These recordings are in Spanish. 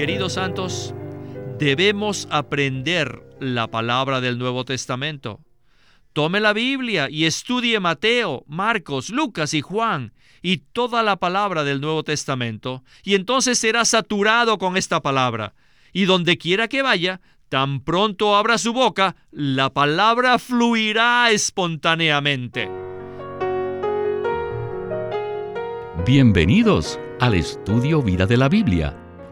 Queridos santos, debemos aprender la palabra del Nuevo Testamento. Tome la Biblia y estudie Mateo, Marcos, Lucas y Juan y toda la palabra del Nuevo Testamento, y entonces será saturado con esta palabra. Y donde quiera que vaya, tan pronto abra su boca, la palabra fluirá espontáneamente. Bienvenidos al estudio Vida de la Biblia,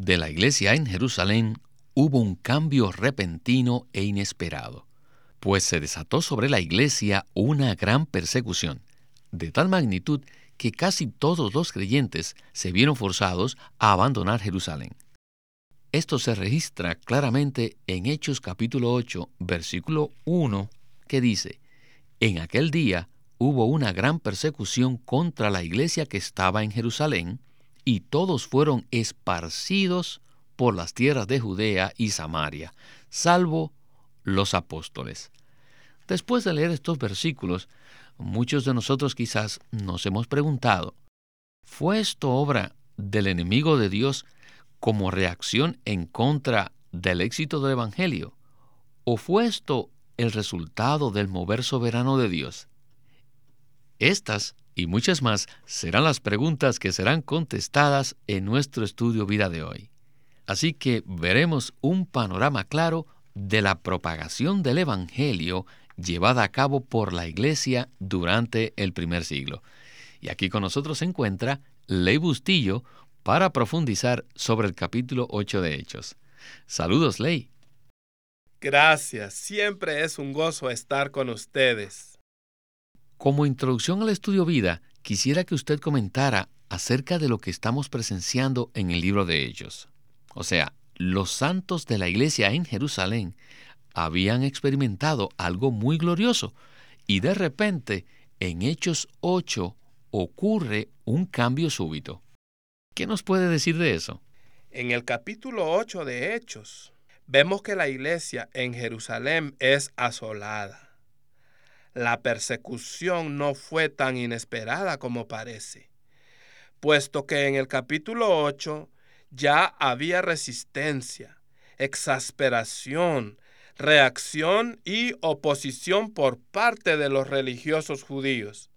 de la iglesia en Jerusalén, hubo un cambio repentino e inesperado, pues se desató sobre la iglesia una gran persecución, de tal magnitud que casi todos los creyentes se vieron forzados a abandonar Jerusalén. Esto se registra claramente en Hechos capítulo 8, versículo 1, que dice, En aquel día hubo una gran persecución contra la iglesia que estaba en Jerusalén, y todos fueron esparcidos por las tierras de Judea y Samaria, salvo los apóstoles. Después de leer estos versículos, muchos de nosotros quizás nos hemos preguntado, ¿fue esto obra del enemigo de Dios como reacción en contra del éxito del Evangelio? ¿O fue esto el resultado del mover soberano de Dios? Estas y muchas más serán las preguntas que serán contestadas en nuestro estudio vida de hoy. Así que veremos un panorama claro de la propagación del Evangelio llevada a cabo por la Iglesia durante el primer siglo. Y aquí con nosotros se encuentra Ley Bustillo para profundizar sobre el capítulo 8 de Hechos. Saludos, Ley. Gracias, siempre es un gozo estar con ustedes. Como introducción al estudio vida, quisiera que usted comentara acerca de lo que estamos presenciando en el libro de Hechos. O sea, los santos de la iglesia en Jerusalén habían experimentado algo muy glorioso y de repente en Hechos 8 ocurre un cambio súbito. ¿Qué nos puede decir de eso? En el capítulo 8 de Hechos, vemos que la iglesia en Jerusalén es asolada. La persecución no fue tan inesperada como parece, puesto que en el capítulo 8 ya había resistencia, exasperación, reacción y oposición por parte de los religiosos judíos.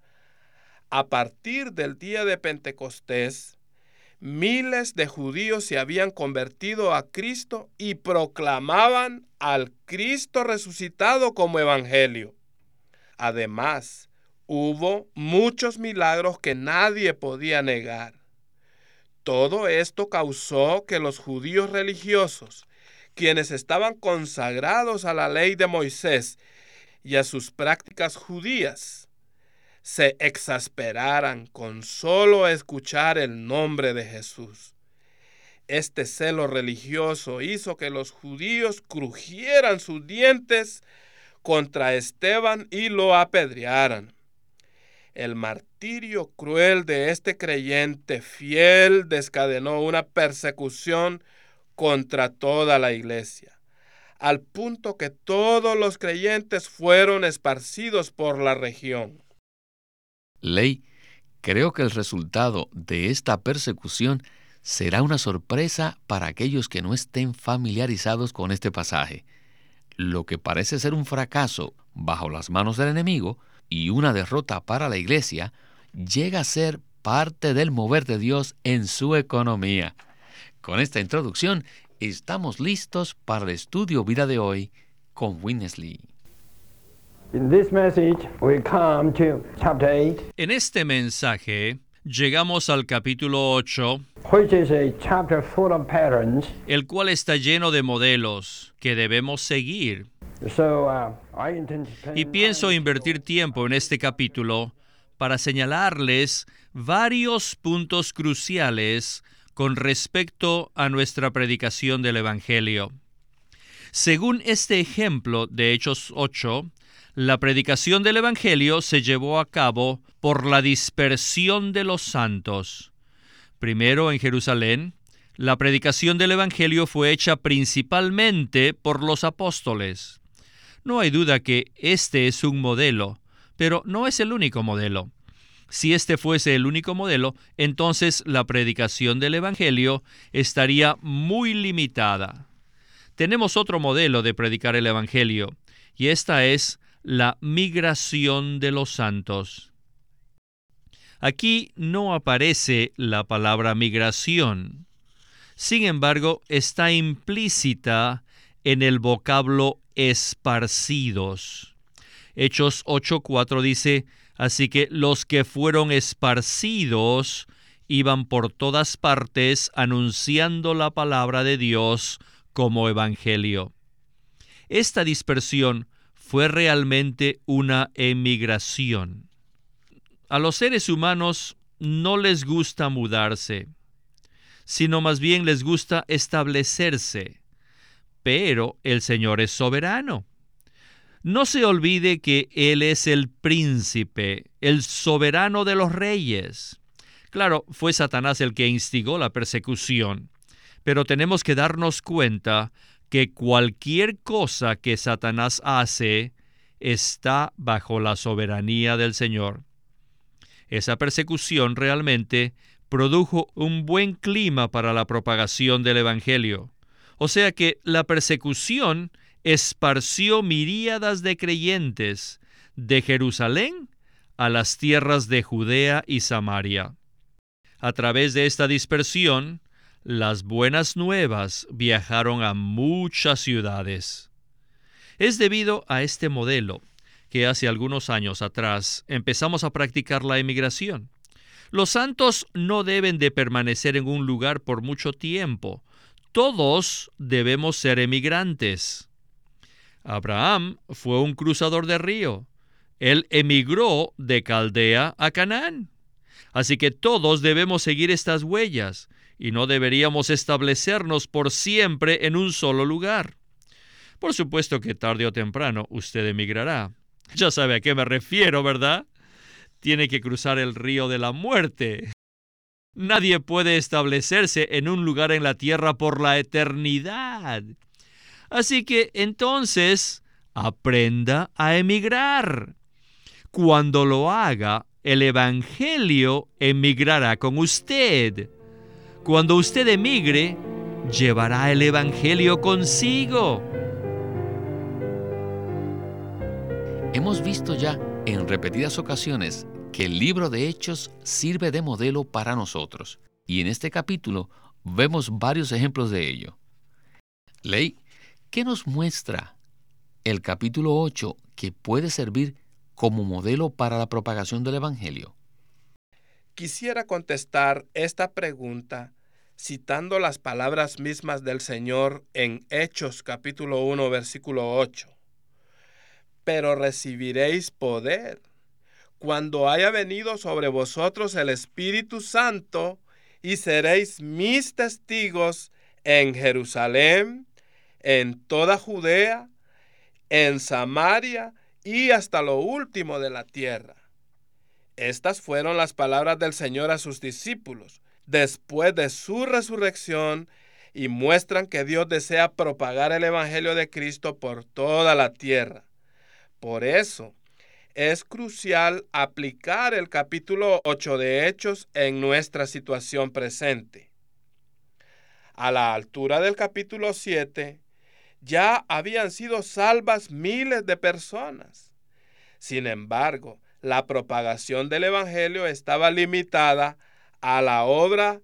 A partir del día de Pentecostés, miles de judíos se habían convertido a Cristo y proclamaban al Cristo resucitado como evangelio. Además, hubo muchos milagros que nadie podía negar. Todo esto causó que los judíos religiosos, quienes estaban consagrados a la ley de Moisés y a sus prácticas judías, se exasperaran con solo escuchar el nombre de Jesús. Este celo religioso hizo que los judíos crujieran sus dientes contra Esteban y lo apedrearan. El martirio cruel de este creyente fiel descadenó una persecución contra toda la iglesia, al punto que todos los creyentes fueron esparcidos por la región. Ley, creo que el resultado de esta persecución será una sorpresa para aquellos que no estén familiarizados con este pasaje. Lo que parece ser un fracaso bajo las manos del enemigo y una derrota para la iglesia, llega a ser parte del mover de Dios en su economía. Con esta introducción, estamos listos para el estudio vida de hoy con Winnesley. En este mensaje llegamos al capítulo 8, el cual está lleno de modelos que debemos seguir. Uh, y pienso invertir tiempo en este capítulo para señalarles varios puntos cruciales con respecto a nuestra predicación del Evangelio. Según este ejemplo de Hechos 8, la predicación del Evangelio se llevó a cabo por la dispersión de los santos. Primero en Jerusalén, la predicación del Evangelio fue hecha principalmente por los apóstoles. No hay duda que este es un modelo, pero no es el único modelo. Si este fuese el único modelo, entonces la predicación del Evangelio estaría muy limitada. Tenemos otro modelo de predicar el Evangelio, y esta es la migración de los santos. Aquí no aparece la palabra migración. Sin embargo, está implícita en el vocablo esparcidos. Hechos 8:4 dice, así que los que fueron esparcidos iban por todas partes anunciando la palabra de Dios como evangelio. Esta dispersión fue realmente una emigración. A los seres humanos no les gusta mudarse, sino más bien les gusta establecerse. Pero el Señor es soberano. No se olvide que Él es el príncipe, el soberano de los reyes. Claro, fue Satanás el que instigó la persecución, pero tenemos que darnos cuenta que cualquier cosa que Satanás hace está bajo la soberanía del Señor. Esa persecución realmente produjo un buen clima para la propagación del Evangelio. O sea que la persecución esparció miríadas de creyentes de Jerusalén a las tierras de Judea y Samaria. A través de esta dispersión, las buenas nuevas viajaron a muchas ciudades. Es debido a este modelo que hace algunos años atrás empezamos a practicar la emigración. Los santos no deben de permanecer en un lugar por mucho tiempo. Todos debemos ser emigrantes. Abraham fue un cruzador de río. Él emigró de Caldea a Canaán. Así que todos debemos seguir estas huellas y no deberíamos establecernos por siempre en un solo lugar. Por supuesto que tarde o temprano usted emigrará. Ya sabe a qué me refiero, ¿verdad? Tiene que cruzar el río de la muerte. Nadie puede establecerse en un lugar en la tierra por la eternidad. Así que entonces aprenda a emigrar. Cuando lo haga, el Evangelio emigrará con usted. Cuando usted emigre, llevará el Evangelio consigo. Hemos visto ya en repetidas ocasiones que el libro de Hechos sirve de modelo para nosotros, y en este capítulo vemos varios ejemplos de ello. Ley, ¿qué nos muestra el capítulo 8 que puede servir como modelo para la propagación del Evangelio? Quisiera contestar esta pregunta citando las palabras mismas del Señor en Hechos capítulo 1 versículo 8. Pero recibiréis poder cuando haya venido sobre vosotros el Espíritu Santo y seréis mis testigos en Jerusalén, en toda Judea, en Samaria y hasta lo último de la tierra. Estas fueron las palabras del Señor a sus discípulos después de su resurrección y muestran que Dios desea propagar el Evangelio de Cristo por toda la tierra. Por eso es crucial aplicar el capítulo 8 de Hechos en nuestra situación presente. A la altura del capítulo 7, ya habían sido salvas miles de personas. Sin embargo, la propagación del Evangelio estaba limitada a la obra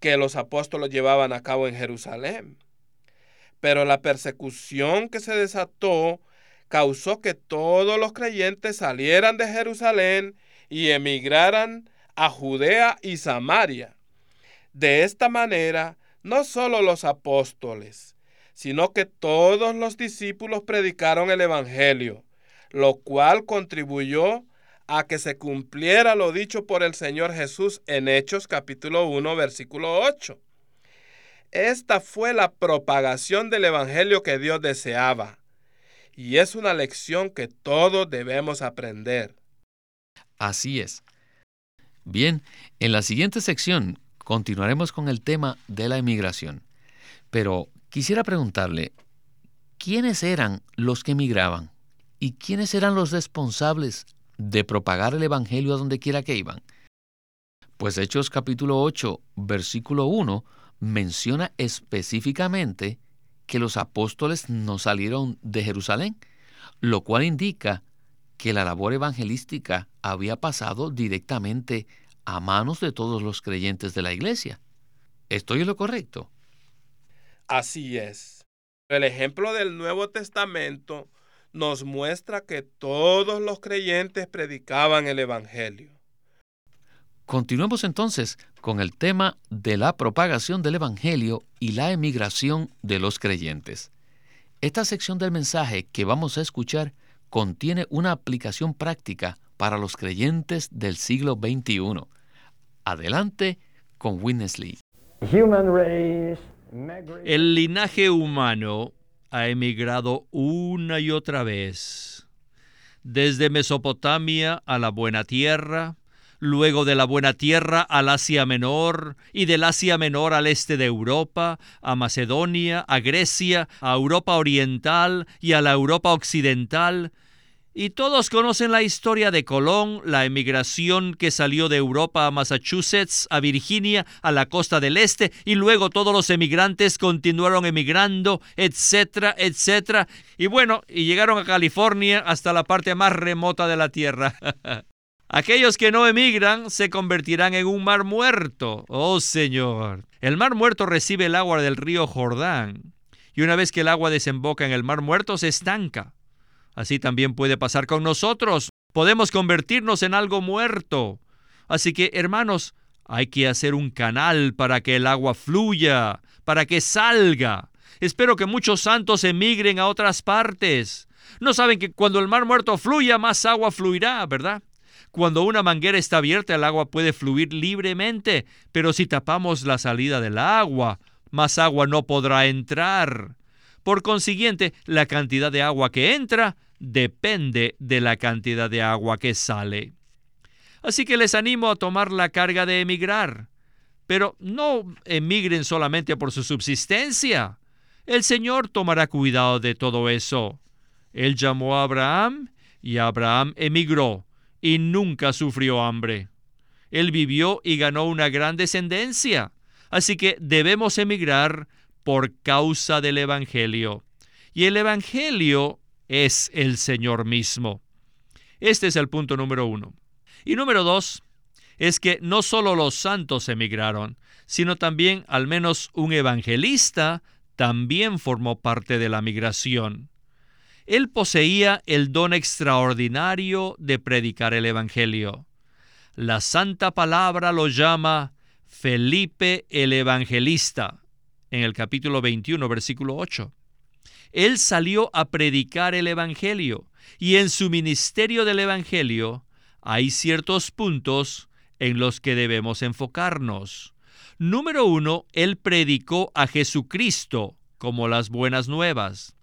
que los apóstoles llevaban a cabo en Jerusalén. Pero la persecución que se desató causó que todos los creyentes salieran de Jerusalén y emigraran a Judea y Samaria. De esta manera, no solo los apóstoles, sino que todos los discípulos predicaron el Evangelio, lo cual contribuyó a que se cumpliera lo dicho por el Señor Jesús en Hechos capítulo 1 versículo 8. Esta fue la propagación del Evangelio que Dios deseaba. Y es una lección que todos debemos aprender. Así es. Bien, en la siguiente sección continuaremos con el tema de la emigración. Pero quisiera preguntarle, ¿quiénes eran los que emigraban? ¿Y quiénes eran los responsables de propagar el Evangelio a donde quiera que iban? Pues Hechos capítulo 8, versículo 1, menciona específicamente que los apóstoles no salieron de Jerusalén, lo cual indica que la labor evangelística había pasado directamente a manos de todos los creyentes de la iglesia. ¿Estoy en lo correcto? Así es. El ejemplo del Nuevo Testamento nos muestra que todos los creyentes predicaban el Evangelio. Continuemos entonces con el tema de la propagación del Evangelio y la emigración de los creyentes. Esta sección del mensaje que vamos a escuchar contiene una aplicación práctica para los creyentes del siglo XXI. Adelante con Witness Lee. El linaje humano ha emigrado una y otra vez, desde Mesopotamia a la Buena Tierra, luego de la Buena Tierra al Asia Menor y del Asia Menor al este de Europa, a Macedonia, a Grecia, a Europa Oriental y a la Europa Occidental, y todos conocen la historia de Colón, la emigración que salió de Europa a Massachusetts, a Virginia, a la costa del este, y luego todos los emigrantes continuaron emigrando, etcétera, etcétera. Y bueno, y llegaron a California hasta la parte más remota de la Tierra. Aquellos que no emigran se convertirán en un mar muerto. Oh Señor. El mar muerto recibe el agua del río Jordán. Y una vez que el agua desemboca en el mar muerto, se estanca. Así también puede pasar con nosotros. Podemos convertirnos en algo muerto. Así que, hermanos, hay que hacer un canal para que el agua fluya, para que salga. Espero que muchos santos emigren a otras partes. No saben que cuando el mar muerto fluya, más agua fluirá, ¿verdad? Cuando una manguera está abierta, el agua puede fluir libremente, pero si tapamos la salida del agua, más agua no podrá entrar. Por consiguiente, la cantidad de agua que entra depende de la cantidad de agua que sale. Así que les animo a tomar la carga de emigrar. Pero no emigren solamente por su subsistencia. El Señor tomará cuidado de todo eso. Él llamó a Abraham y Abraham emigró y nunca sufrió hambre. Él vivió y ganó una gran descendencia. Así que debemos emigrar por causa del Evangelio. Y el Evangelio es el Señor mismo. Este es el punto número uno. Y número dos es que no solo los santos emigraron, sino también al menos un evangelista también formó parte de la migración. Él poseía el don extraordinario de predicar el Evangelio. La santa palabra lo llama Felipe el Evangelista en el capítulo 21, versículo 8. Él salió a predicar el Evangelio y en su ministerio del Evangelio hay ciertos puntos en los que debemos enfocarnos. Número uno, Él predicó a Jesucristo como las buenas nuevas.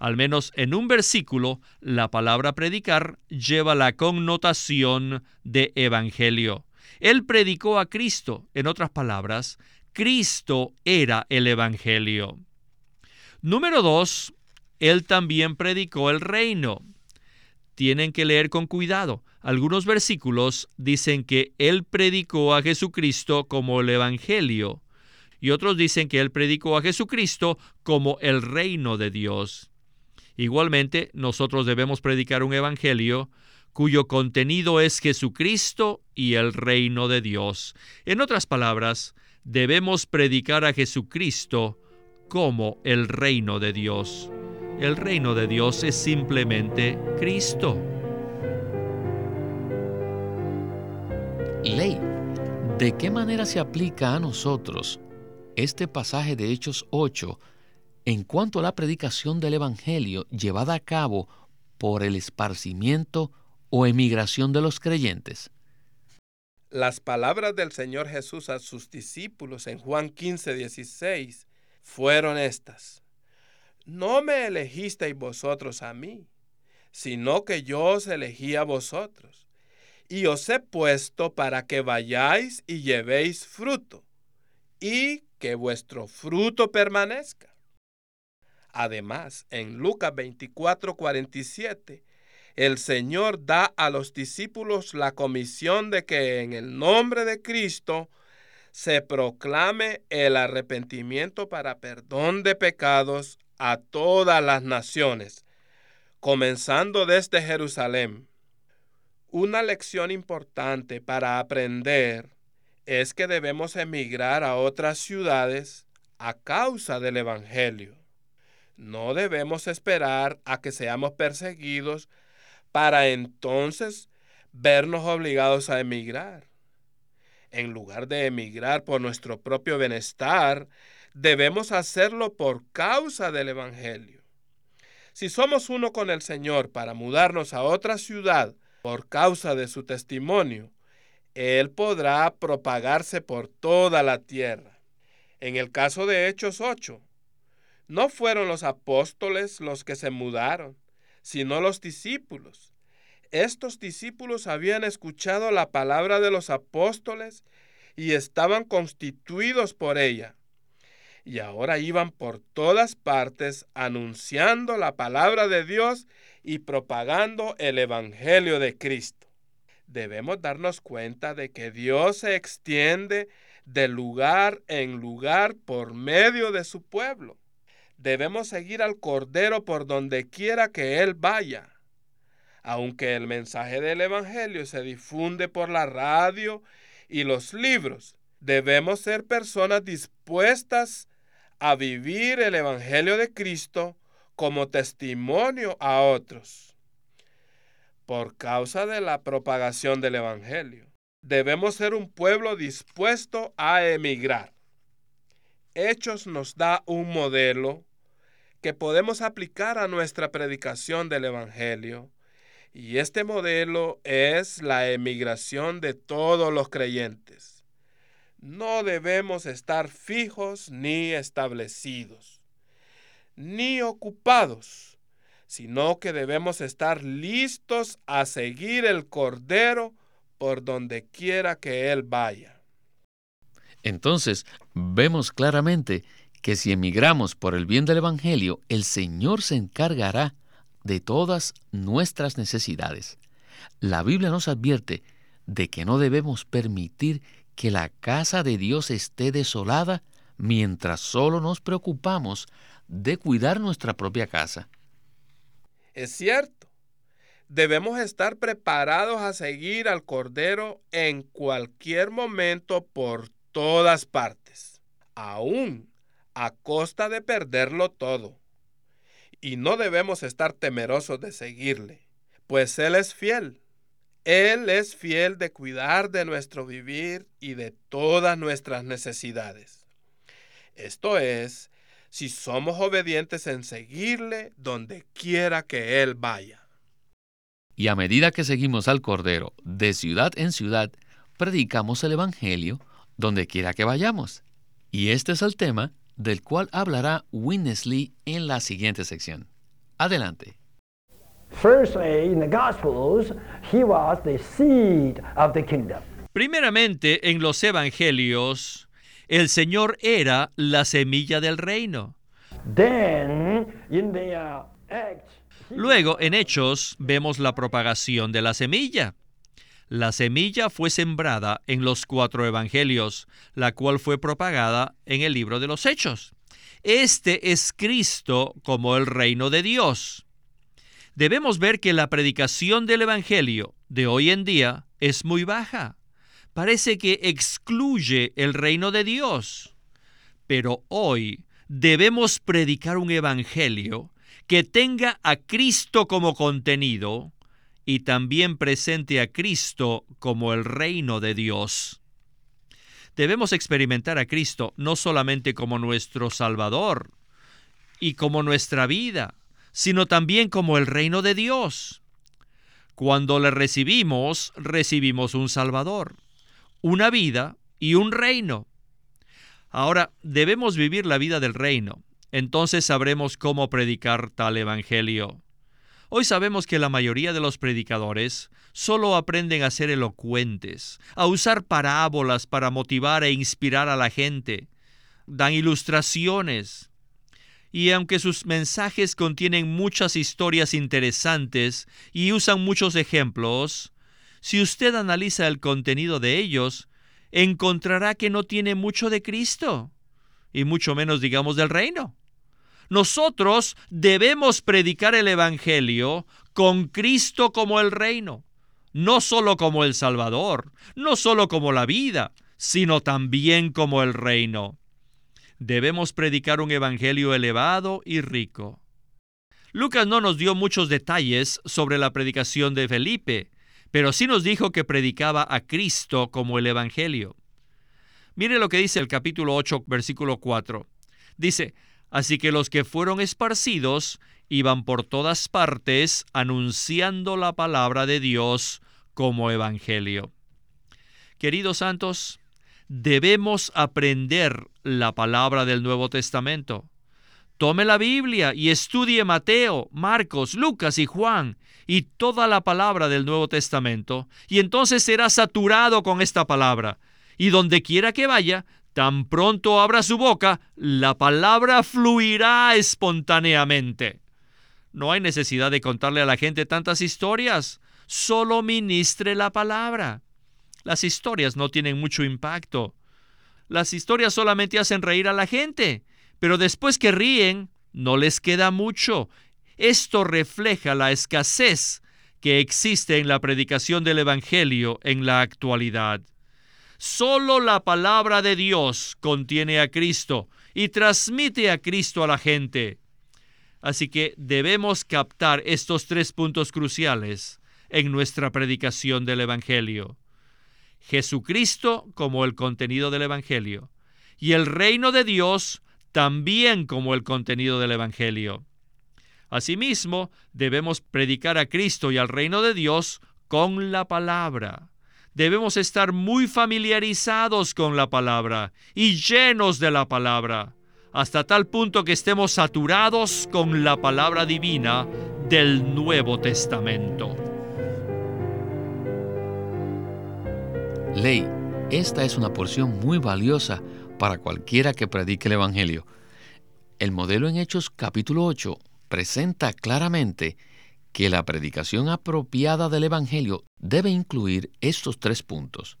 Al menos en un versículo, la palabra predicar lleva la connotación de evangelio. Él predicó a Cristo, en otras palabras, Cristo era el evangelio. Número dos, él también predicó el reino. Tienen que leer con cuidado. Algunos versículos dicen que Él predicó a Jesucristo como el Evangelio y otros dicen que Él predicó a Jesucristo como el reino de Dios. Igualmente, nosotros debemos predicar un Evangelio cuyo contenido es Jesucristo y el reino de Dios. En otras palabras, debemos predicar a Jesucristo como el reino de Dios. El reino de Dios es simplemente Cristo. Ley, ¿de qué manera se aplica a nosotros este pasaje de Hechos 8 en cuanto a la predicación del Evangelio llevada a cabo por el esparcimiento o emigración de los creyentes? Las palabras del Señor Jesús a sus discípulos en Juan 15, 16 fueron estas. No me elegisteis vosotros a mí, sino que yo os elegí a vosotros, y os he puesto para que vayáis y llevéis fruto, y que vuestro fruto permanezca. Además, en Lucas 24, 47, el Señor da a los discípulos la comisión de que en el nombre de Cristo se proclame el arrepentimiento para perdón de pecados a todas las naciones, comenzando desde Jerusalén. Una lección importante para aprender es que debemos emigrar a otras ciudades a causa del Evangelio. No debemos esperar a que seamos perseguidos para entonces vernos obligados a emigrar. En lugar de emigrar por nuestro propio bienestar, debemos hacerlo por causa del Evangelio. Si somos uno con el Señor para mudarnos a otra ciudad por causa de su testimonio, Él podrá propagarse por toda la tierra. En el caso de Hechos 8, no fueron los apóstoles los que se mudaron, sino los discípulos. Estos discípulos habían escuchado la palabra de los apóstoles y estaban constituidos por ella. Y ahora iban por todas partes anunciando la palabra de Dios y propagando el Evangelio de Cristo. Debemos darnos cuenta de que Dios se extiende de lugar en lugar por medio de su pueblo. Debemos seguir al Cordero por donde quiera que Él vaya. Aunque el mensaje del Evangelio se difunde por la radio y los libros, debemos ser personas dispuestas a vivir el Evangelio de Cristo como testimonio a otros. Por causa de la propagación del Evangelio, debemos ser un pueblo dispuesto a emigrar. Hechos nos da un modelo que podemos aplicar a nuestra predicación del Evangelio. Y este modelo es la emigración de todos los creyentes. No debemos estar fijos ni establecidos, ni ocupados, sino que debemos estar listos a seguir el Cordero por donde quiera que Él vaya. Entonces, vemos claramente que si emigramos por el bien del Evangelio, el Señor se encargará de todas nuestras necesidades. La Biblia nos advierte de que no debemos permitir que la casa de Dios esté desolada mientras solo nos preocupamos de cuidar nuestra propia casa. Es cierto, debemos estar preparados a seguir al Cordero en cualquier momento por todas partes, aún a costa de perderlo todo. Y no debemos estar temerosos de seguirle, pues Él es fiel. Él es fiel de cuidar de nuestro vivir y de todas nuestras necesidades. Esto es, si somos obedientes en seguirle donde quiera que Él vaya. Y a medida que seguimos al Cordero de ciudad en ciudad, predicamos el Evangelio donde quiera que vayamos. Y este es el tema del cual hablará Winnesley en la siguiente sección. Adelante. Primeramente, en los evangelios, el Señor era la semilla del reino. Luego, en Hechos, vemos la propagación de la semilla. La semilla fue sembrada en los cuatro evangelios, la cual fue propagada en el libro de los Hechos. Este es Cristo como el reino de Dios. Debemos ver que la predicación del Evangelio de hoy en día es muy baja. Parece que excluye el reino de Dios. Pero hoy debemos predicar un Evangelio que tenga a Cristo como contenido y también presente a Cristo como el reino de Dios. Debemos experimentar a Cristo no solamente como nuestro Salvador y como nuestra vida, sino también como el reino de Dios. Cuando le recibimos, recibimos un Salvador, una vida y un reino. Ahora, debemos vivir la vida del reino. Entonces sabremos cómo predicar tal evangelio. Hoy sabemos que la mayoría de los predicadores solo aprenden a ser elocuentes, a usar parábolas para motivar e inspirar a la gente. Dan ilustraciones. Y aunque sus mensajes contienen muchas historias interesantes y usan muchos ejemplos, si usted analiza el contenido de ellos, encontrará que no tiene mucho de Cristo, y mucho menos digamos del reino. Nosotros debemos predicar el Evangelio con Cristo como el reino, no solo como el Salvador, no solo como la vida, sino también como el reino. Debemos predicar un Evangelio elevado y rico. Lucas no nos dio muchos detalles sobre la predicación de Felipe, pero sí nos dijo que predicaba a Cristo como el Evangelio. Mire lo que dice el capítulo 8, versículo 4. Dice, Así que los que fueron esparcidos iban por todas partes anunciando la palabra de Dios como evangelio. Queridos santos, debemos aprender la palabra del Nuevo Testamento. Tome la Biblia y estudie Mateo, Marcos, Lucas y Juan y toda la palabra del Nuevo Testamento, y entonces será saturado con esta palabra. Y donde quiera que vaya, Tan pronto abra su boca, la palabra fluirá espontáneamente. No hay necesidad de contarle a la gente tantas historias, solo ministre la palabra. Las historias no tienen mucho impacto. Las historias solamente hacen reír a la gente, pero después que ríen, no les queda mucho. Esto refleja la escasez que existe en la predicación del Evangelio en la actualidad. Solo la palabra de Dios contiene a Cristo y transmite a Cristo a la gente. Así que debemos captar estos tres puntos cruciales en nuestra predicación del Evangelio. Jesucristo como el contenido del Evangelio y el reino de Dios también como el contenido del Evangelio. Asimismo, debemos predicar a Cristo y al reino de Dios con la palabra debemos estar muy familiarizados con la palabra y llenos de la palabra, hasta tal punto que estemos saturados con la palabra divina del Nuevo Testamento. Ley, esta es una porción muy valiosa para cualquiera que predique el Evangelio. El modelo en Hechos capítulo 8 presenta claramente que la predicación apropiada del Evangelio debe incluir estos tres puntos.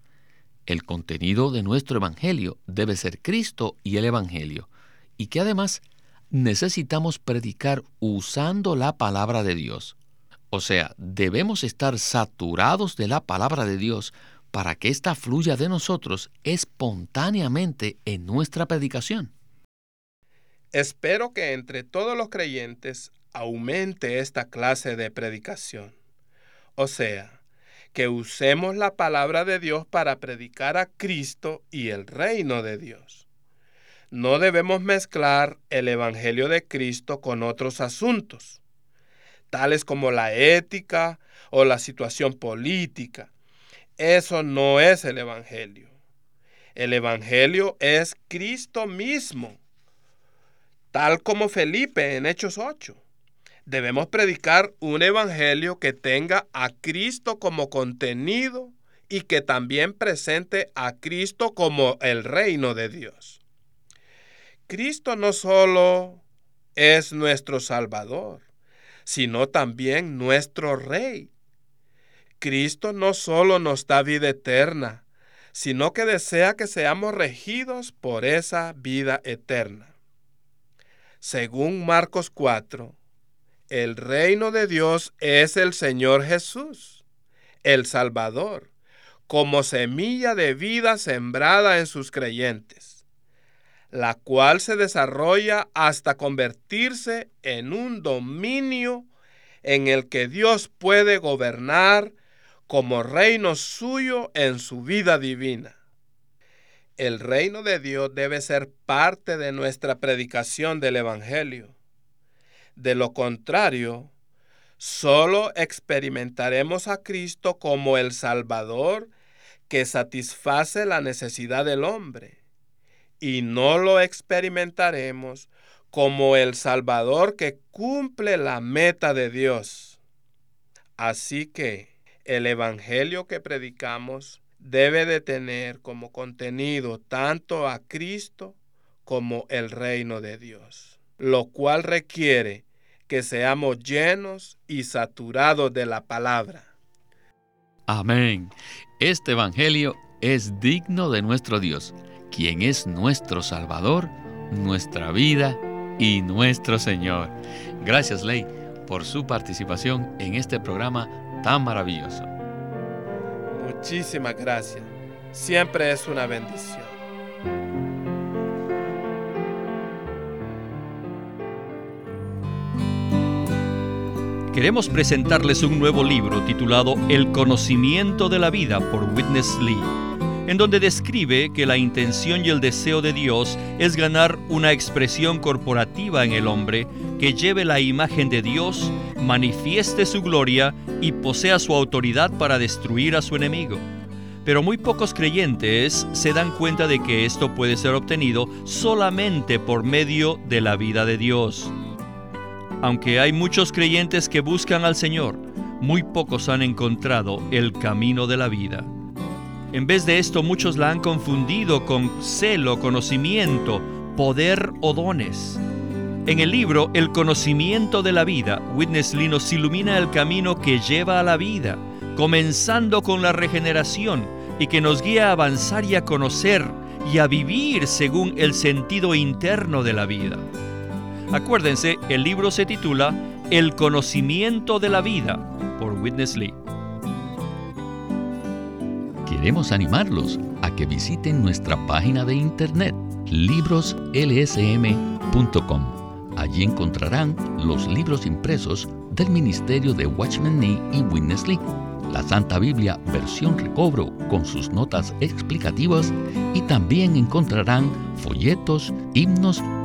El contenido de nuestro Evangelio debe ser Cristo y el Evangelio, y que además necesitamos predicar usando la palabra de Dios. O sea, debemos estar saturados de la palabra de Dios para que ésta fluya de nosotros espontáneamente en nuestra predicación. Espero que entre todos los creyentes aumente esta clase de predicación. O sea, que usemos la palabra de Dios para predicar a Cristo y el reino de Dios. No debemos mezclar el Evangelio de Cristo con otros asuntos, tales como la ética o la situación política. Eso no es el Evangelio. El Evangelio es Cristo mismo, tal como Felipe en Hechos 8 debemos predicar un evangelio que tenga a Cristo como contenido y que también presente a Cristo como el reino de Dios. Cristo no solo es nuestro Salvador, sino también nuestro Rey. Cristo no solo nos da vida eterna, sino que desea que seamos regidos por esa vida eterna. Según Marcos 4, el reino de Dios es el Señor Jesús, el Salvador, como semilla de vida sembrada en sus creyentes, la cual se desarrolla hasta convertirse en un dominio en el que Dios puede gobernar como reino suyo en su vida divina. El reino de Dios debe ser parte de nuestra predicación del Evangelio de lo contrario, Solo experimentaremos a Cristo como el Salvador que satisface la necesidad del hombre y no lo experimentaremos como el Salvador que cumple la meta de Dios. Así que el Evangelio que predicamos debe de tener como contenido tanto a Cristo como el reino de Dios, lo cual requiere que seamos llenos y saturados de la palabra. Amén. Este Evangelio es digno de nuestro Dios, quien es nuestro Salvador, nuestra vida y nuestro Señor. Gracias, Ley, por su participación en este programa tan maravilloso. Muchísimas gracias. Siempre es una bendición. Queremos presentarles un nuevo libro titulado El conocimiento de la vida por Witness Lee, en donde describe que la intención y el deseo de Dios es ganar una expresión corporativa en el hombre que lleve la imagen de Dios, manifieste su gloria y posea su autoridad para destruir a su enemigo. Pero muy pocos creyentes se dan cuenta de que esto puede ser obtenido solamente por medio de la vida de Dios. Aunque hay muchos creyentes que buscan al Señor, muy pocos han encontrado el camino de la vida. En vez de esto, muchos la han confundido con celo, conocimiento, poder o dones. En el libro El conocimiento de la vida, Witness Lee nos ilumina el camino que lleva a la vida, comenzando con la regeneración y que nos guía a avanzar y a conocer y a vivir según el sentido interno de la vida. Acuérdense, el libro se titula El conocimiento de la vida por Witness Lee. Queremos animarlos a que visiten nuestra página de internet libroslsm.com. Allí encontrarán los libros impresos del Ministerio de Watchman Nee y Witness Lee, la Santa Biblia versión recobro con sus notas explicativas y también encontrarán folletos, himnos,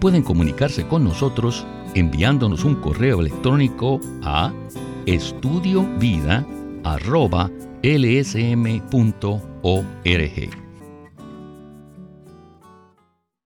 pueden comunicarse con nosotros enviándonos un correo electrónico a estudiovida.lsm.org.